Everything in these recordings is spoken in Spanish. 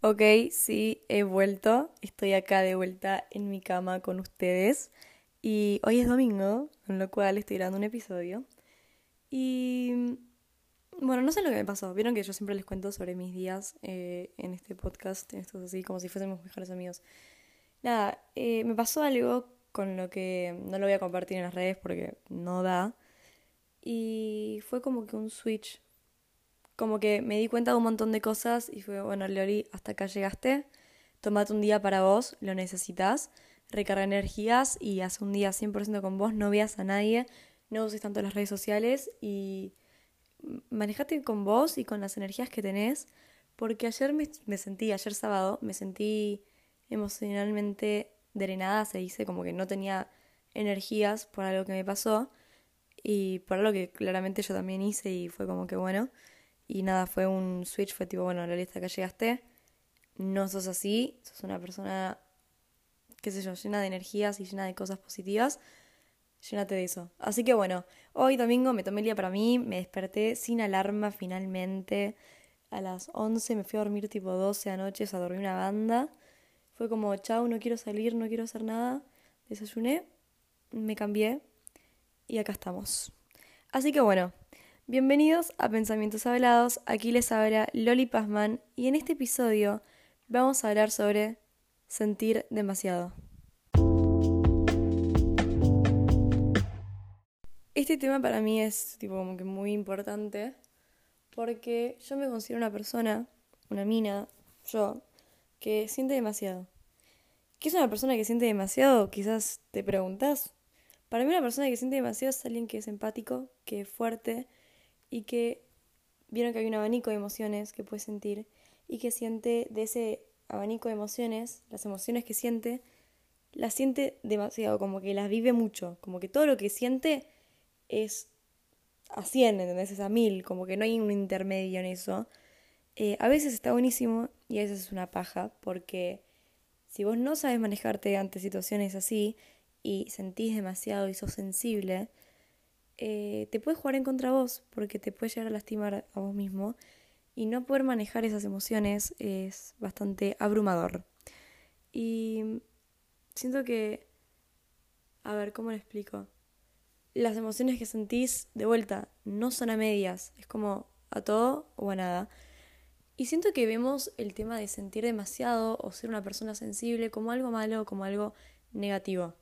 Ok, sí, he vuelto. Estoy acá de vuelta en mi cama con ustedes. Y hoy es domingo, con lo cual estoy grabando un episodio. Y bueno, no sé lo que me pasó. Vieron que yo siempre les cuento sobre mis días eh, en este podcast, en estos así, como si fuésemos mejores amigos. Nada, eh, me pasó algo con lo que no lo voy a compartir en las redes porque no da. Y fue como que un switch como que me di cuenta de un montón de cosas y fue, bueno, Loli, hasta acá llegaste, tomate un día para vos, lo necesitas, recarga energías y haz un día 100% con vos, no veas a nadie, no uses tanto las redes sociales y manejate con vos y con las energías que tenés, porque ayer me, me sentí, ayer sábado, me sentí emocionalmente drenada, se dice, como que no tenía energías por algo que me pasó y por algo que claramente yo también hice y fue como que bueno. Y nada, fue un switch, fue tipo, bueno, la lista que llegaste, no sos así, sos una persona, qué sé yo, llena de energías y llena de cosas positivas. Llénate de eso. Así que bueno, hoy domingo me tomé el día para mí, me desperté sin alarma finalmente. A las 11 me fui a dormir tipo 12 anoche, a dormir una banda. Fue como, chau, no quiero salir, no quiero hacer nada. Desayuné, me cambié y acá estamos. Así que bueno, Bienvenidos a Pensamientos Hablados, aquí les habla Loli Pazman y en este episodio vamos a hablar sobre sentir demasiado. Este tema para mí es tipo como que muy importante porque yo me considero una persona, una mina, yo, que siente demasiado. ¿Qué es una persona que siente demasiado? Quizás te preguntas. Para mí una persona que siente demasiado es alguien que es empático, que es fuerte, y que vieron que hay un abanico de emociones que puede sentir y que siente de ese abanico de emociones, las emociones que siente, las siente demasiado, como que las vive mucho, como que todo lo que siente es a 100, ¿entendés? Es a mil, como que no hay un intermedio en eso. Eh, a veces está buenísimo y a veces es una paja, porque si vos no sabes manejarte ante situaciones así y sentís demasiado y sos sensible, eh, te puede jugar en contra vos porque te puede llegar a lastimar a vos mismo y no poder manejar esas emociones es bastante abrumador. Y siento que, a ver, ¿cómo lo explico? Las emociones que sentís de vuelta no son a medias, es como a todo o a nada. Y siento que vemos el tema de sentir demasiado o ser una persona sensible como algo malo o como algo negativo.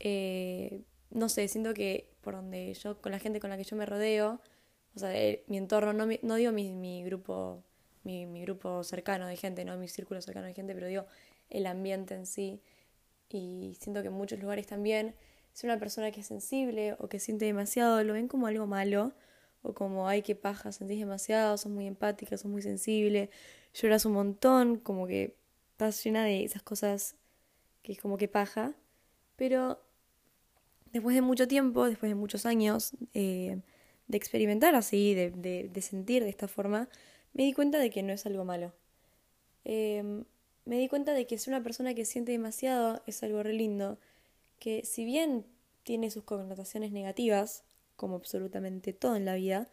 Eh, no sé, siento que por donde yo, con la gente con la que yo me rodeo, o sea, mi entorno, no, no digo mi, mi grupo, mi, mi, grupo cercano de gente, no mi círculo cercano de gente, pero digo el ambiente en sí. Y siento que en muchos lugares también, si una persona que es sensible o que siente demasiado, lo ven como algo malo, o como, ay, qué paja, sentís demasiado, sos muy empática, sos muy sensible, lloras un montón, como que estás llena de esas cosas que es como que paja. Pero después de mucho tiempo, después de muchos años eh, de experimentar así, de, sentir de esta forma, me di cuenta de que no es algo malo. Em, me di cuenta de que ser una persona que siente demasiado es algo re lindo, que si bien tiene sus connotaciones negativas, como absolutamente todo en la vida,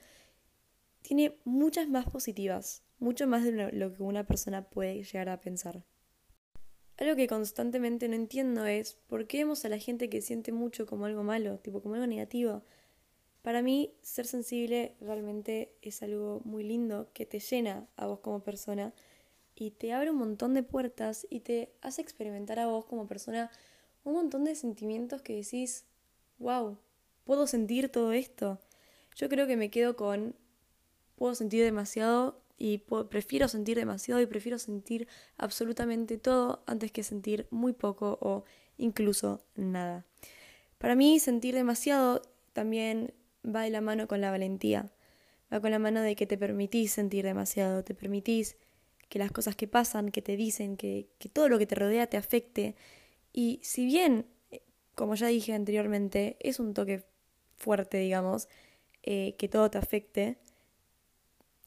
tiene muchas más positivas, mucho más de lo que una persona puede llegar a pensar. Algo que constantemente no entiendo es por qué vemos a la gente que siente mucho como algo malo, tipo como algo negativo. Para mí, ser sensible realmente es algo muy lindo que te llena a vos como persona y te abre un montón de puertas y te hace experimentar a vos como persona un montón de sentimientos que decís, wow, puedo sentir todo esto. Yo creo que me quedo con, puedo sentir demasiado y prefiero sentir demasiado y prefiero sentir absolutamente todo antes que sentir muy poco o incluso nada. Para mí sentir demasiado también va de la mano con la valentía, va con la mano de que te permitís sentir demasiado, te permitís que las cosas que pasan, que te dicen, que, que todo lo que te rodea te afecte. Y si bien, eh, como ya dije anteriormente, es un toque fuerte, digamos, eh, que todo te afecte,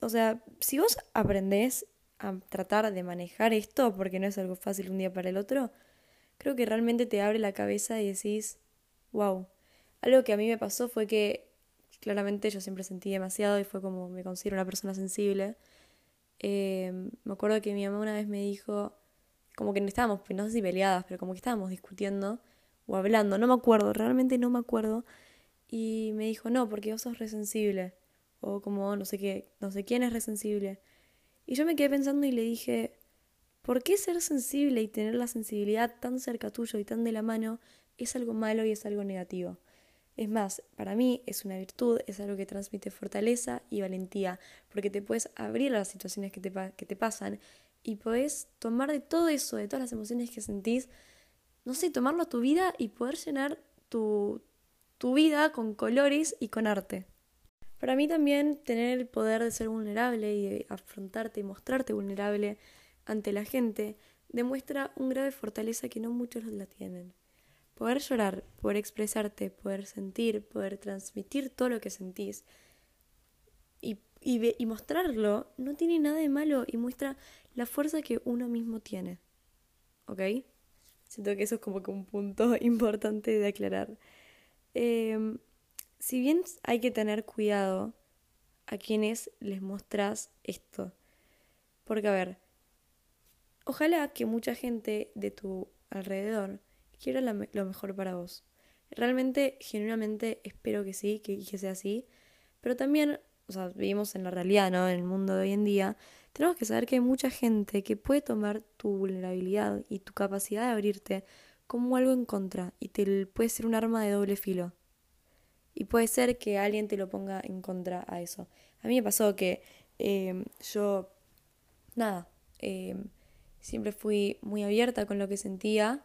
o sea, si vos aprendés a tratar de manejar esto, porque no es algo fácil un día para el otro, creo que realmente te abre la cabeza y decís, wow. Algo que a mí me pasó fue que claramente yo siempre sentí demasiado y fue como me considero una persona sensible. Em, me acuerdo que mi mamá una vez me dijo, como que estábamos, no sé si peleadas, pero como que estábamos discutiendo o hablando, no me acuerdo, realmente no me acuerdo. Y me dijo, no, porque vos sos resensible. O como no sé qué, no sé quién es resensible. Y yo me quedé pensando y le dije, ¿por qué ser sensible y tener la sensibilidad tan cerca tuyo y tan de la mano es algo malo y es algo negativo? Es más, para mí es una virtud, es algo que transmite fortaleza y valentía, porque te puedes abrir a las situaciones que te, que te pasan y puedes tomar de todo eso, de todas las emociones que sentís, no sé, tomarlo a tu vida y poder llenar tu, tu vida con colores y con arte. Para mí también tener el poder de ser vulnerable y de afrontarte y mostrarte vulnerable ante la gente demuestra un grado de fortaleza que no muchos la tienen. Poder llorar, poder expresarte, poder sentir, poder transmitir todo lo que sentís y, y, mostrarlo no tiene nada de malo y muestra la fuerza que uno mismo tiene. ¿Ok? Siento que eso es como que un punto importante de aclarar. Em, si bien hay que tener cuidado a quienes les mostrás esto. Porque, a ver, ojalá que mucha gente de tu alrededor quiera lo mejor para vos. Realmente, genuinamente, espero que sí, que, que sea así. Pero también, o sea, vivimos en la realidad, ¿no? En el mundo de hoy en día. Tenemos que saber que hay mucha gente que puede tomar tu vulnerabilidad y tu capacidad de abrirte como algo en contra y te puede ser un arma de doble filo. Y puede ser que alguien te lo ponga en contra a eso. A mí me pasó que em, yo, nada, em, siempre fui muy abierta con lo que sentía,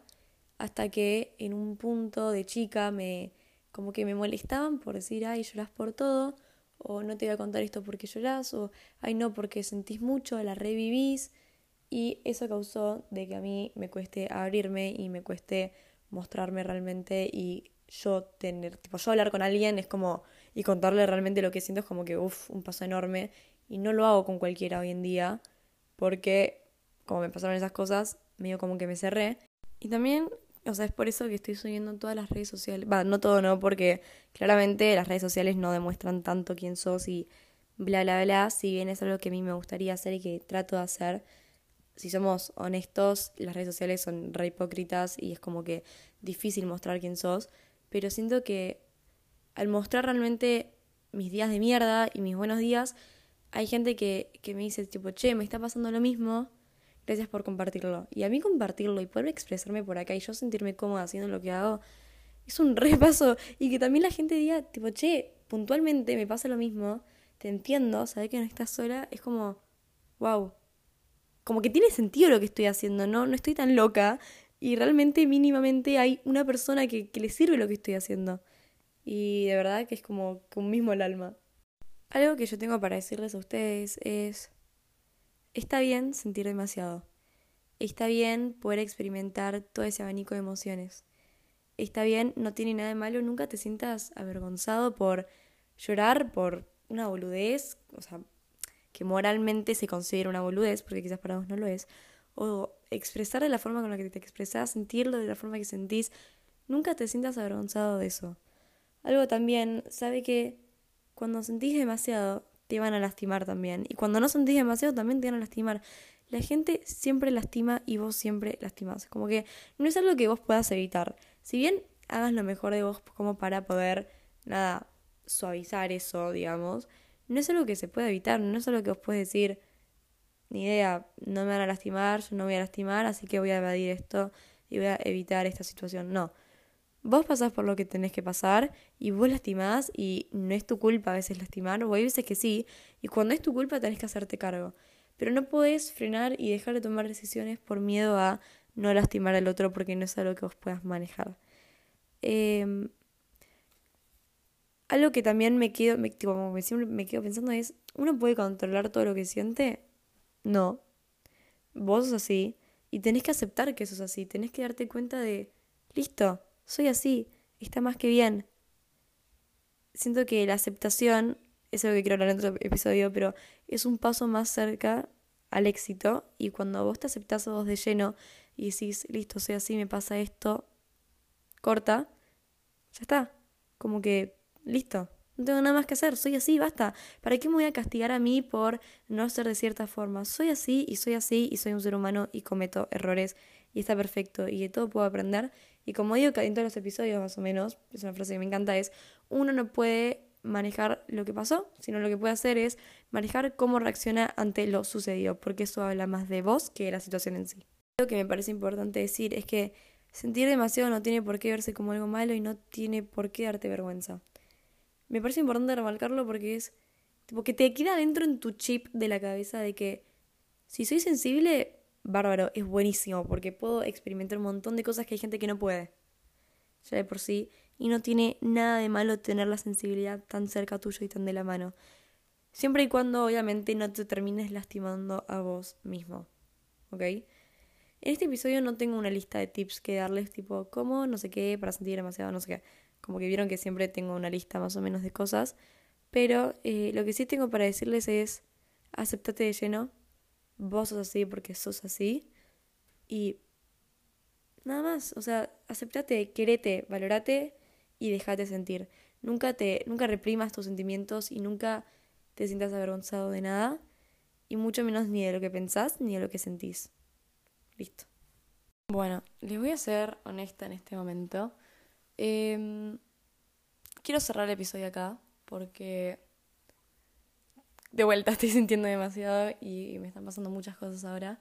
hasta que en un punto de chica me, como que me molestaban por decir, ay, lloras por todo, o no te voy a contar esto porque lloras, o ay, no, porque sentís mucho, la revivís. Y eso causó de que a mí me cueste abrirme y me cueste mostrarme realmente y yo tener, tipo, yo hablar con alguien es como, y contarle realmente lo que siento es como que, uff, un paso enorme. Y no lo hago con cualquiera hoy en día, porque como me pasaron esas cosas, medio como que me cerré. Y también, o sea, es por eso que estoy subiendo todas las redes sociales. Va, no todo, no, porque claramente las redes sociales no demuestran tanto quién sos y bla, bla, bla. Si bien es algo que a mí me gustaría hacer y que trato de hacer, si somos honestos, las redes sociales son re hipócritas y es como que difícil mostrar quién sos pero siento que al mostrar realmente mis días de mierda y mis buenos días, hay gente que, que me dice tipo, che, me está pasando lo mismo, gracias por compartirlo. Y a mí compartirlo y poder expresarme por acá y yo sentirme cómoda haciendo lo que hago, es un repaso. Y que también la gente diga, tipo, che, puntualmente me pasa lo mismo, te entiendo, sabes que no estás sola, es como, wow. Como que tiene sentido lo que estoy haciendo, ¿no? No estoy tan loca y realmente mínimamente hay una persona que, le sirve lo que estoy haciendo. Y de verdad que es como, un mismo el alma. Algo que yo tengo para decirles a ustedes es, está bien sentir demasiado. Está bien poder experimentar todo ese abanico de emociones. Está bien, no tiene nada de malo, nunca te sientas avergonzado por llorar por una boludez, o sea, que moralmente se considera una boludez, porque quizás para vos no lo es, o expresar de la forma con la que te expresas, sentirlo de la forma que sentís, nunca te sientas avergonzado de eso. Algo también, sabe que cuando sentís demasiado, te van a lastimar también. Y cuando no sentís demasiado, también te van a lastimar. La gente siempre lastima y vos siempre lastimás. Como que no es algo que vos puedas evitar. Si bien hagas lo mejor de vos como para poder, nada, suavizar eso, digamos, no es algo que se pueda evitar, no es algo que vos puedes decir, ni idea, no me van a lastimar, yo no voy a lastimar, así que voy a evadir esto y voy a evitar esta situación. No. Vos pasás por lo que tenés que pasar y vos lastimás y no es tu culpa a veces lastimar, o hay veces que sí, y cuando es tu culpa tenés que hacerte cargo. Pero no podés frenar y dejar de tomar decisiones por miedo a no lastimar al otro porque no es algo que vos puedas manejar. Em, algo que también me quedo, me, como siempre me quedo pensando es, ¿uno puede controlar todo lo que siente? No. Vos sos así y tenés que aceptar que sos así, tenés que darte cuenta de, listo, soy así, está más que bien. Siento que la aceptación, es algo que quiero hablar en otro episodio, pero es un paso más cerca al éxito y cuando vos te aceptás a vos de lleno y decís, listo, soy así, me pasa esto, corta, ya está, como que, listo, No tengo nada más que hacer, soy así, basta. ¿Para qué me voy a castigar a mí por no ser de cierta forma? Soy así y soy así y soy un ser humano y cometo errores y está perfecto y de todo puedo aprender. Y como digo en todos los episodios más o menos, es una frase que me encanta, es uno no puede manejar lo que pasó, sino lo que puede hacer es manejar cómo reacciona ante lo sucedido, porque eso habla más de vos que de la situación en sí. Lo que me parece importante decir es que sentir demasiado no tiene por qué verse como algo malo y no tiene por qué darte vergüenza. Me parece importante remarcarlo porque es tipo te queda dentro en tu chip de la cabeza de que si soy sensible, bárbaro, es buenísimo porque puedo experimentar un montón de cosas que hay gente que no puede. Ya de por sí. Y no tiene nada de malo tener la sensibilidad tan cerca tuyo y tan de la mano. Siempre y cuando obviamente no te termines lastimando a vos mismo. ¿Ok? En este episodio no tengo una lista de tips que darles tipo cómo, no sé qué, para sentir demasiado, no sé qué. Como que vieron que siempre tengo una lista más o menos de cosas. Pero eh, lo que sí tengo para decirles es, aceptate de lleno. Vos sos así porque sos así. Y nada más, o sea, aceptate, querete, valorate y dejate sentir. Nunca te nunca reprimas tus sentimientos y nunca te sientas avergonzado de nada y mucho menos ni de lo que pensás ni de lo que sentís. Listo. Bueno, les voy a ser honesta en este momento. Em, quiero cerrar el episodio acá porque de vuelta estoy sintiendo demasiado y me están pasando muchas cosas ahora.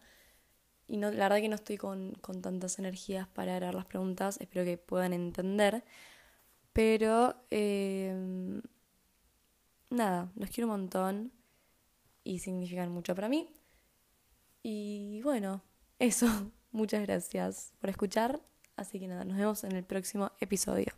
Y no, la verdad que no estoy con, con tantas energías para dar las preguntas, espero que puedan entender. Pero em, nada, los quiero un montón y significan mucho para mí. Y bueno, eso. Muchas gracias por escuchar Así que nada, nos vemos en el próximo episodio.